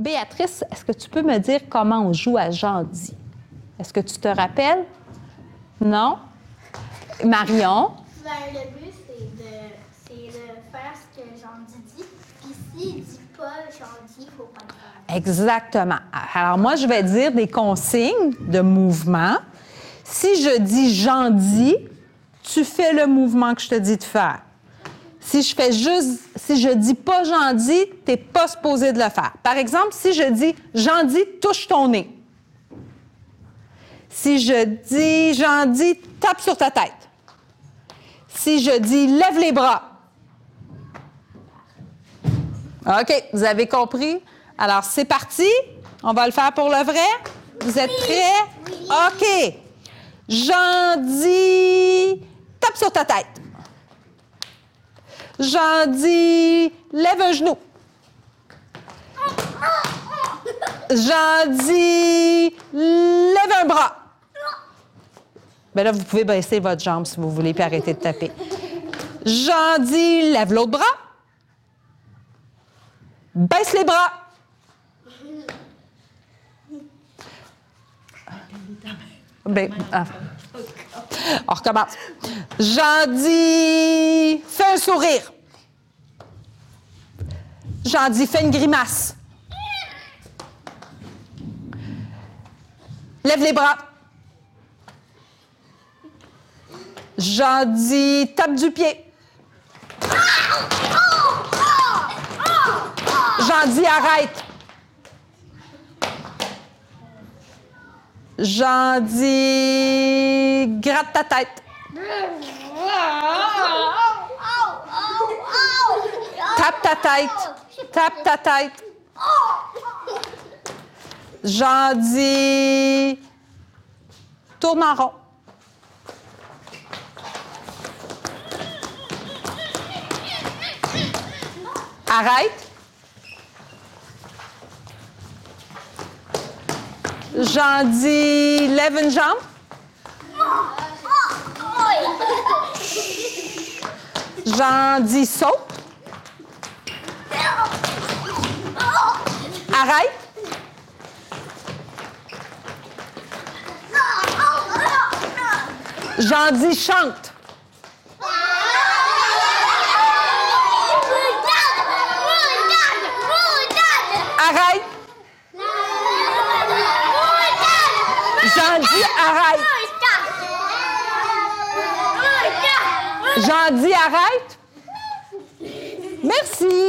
Béatrice, est-ce que tu peux me dire comment on joue à Jandy? Est-ce que tu te rappelles? Non? Marion? Ben, le but, c'est de, faire ce que Jandy dit. Puis s'il dit pas Jandy, il faut pas le faire. Exactement. Alors, moi, je vais dire des consignes de mouvement. Si je dis j'en dis, tu fais le mouvement que je te dis de faire. Si je fais juste, si je dis pas j'en dis, t'es pas supposé de le faire. Par exemple, si je dis j'en dis, touche ton nez. Si je dis j'en dis, tape sur ta tête. Si je dis lève les bras. OK, vous avez compris? Alors, c'est parti. On va le faire pour le vrai. Vous êtes prêts? OK. J'en dis, tape sur ta tête. J'en dis, lève un genou. J'en dis, lève un bras. Ben là, vous pouvez baisser votre jambe si vous voulez, puis arrêter de taper. J'en dis, lève l'autre bras. Baisse les bras. Ben, ah. On recommence. J'en dis, fais un sourire. J'en dis, fais une grimace. Lève les bras. J'en dis, tape du pied. J'en dis, arrête. J'en dis, gratte ta tête. Tape ta tête. Tape ta tête. J'en dis, tourne en rond. Arrête. J'en dis, lève une jambe. J'en dis, saute. Arrête. J'en dis, chante. Arrête. J'en dis, arrête. J'en dis, arrête. Merci.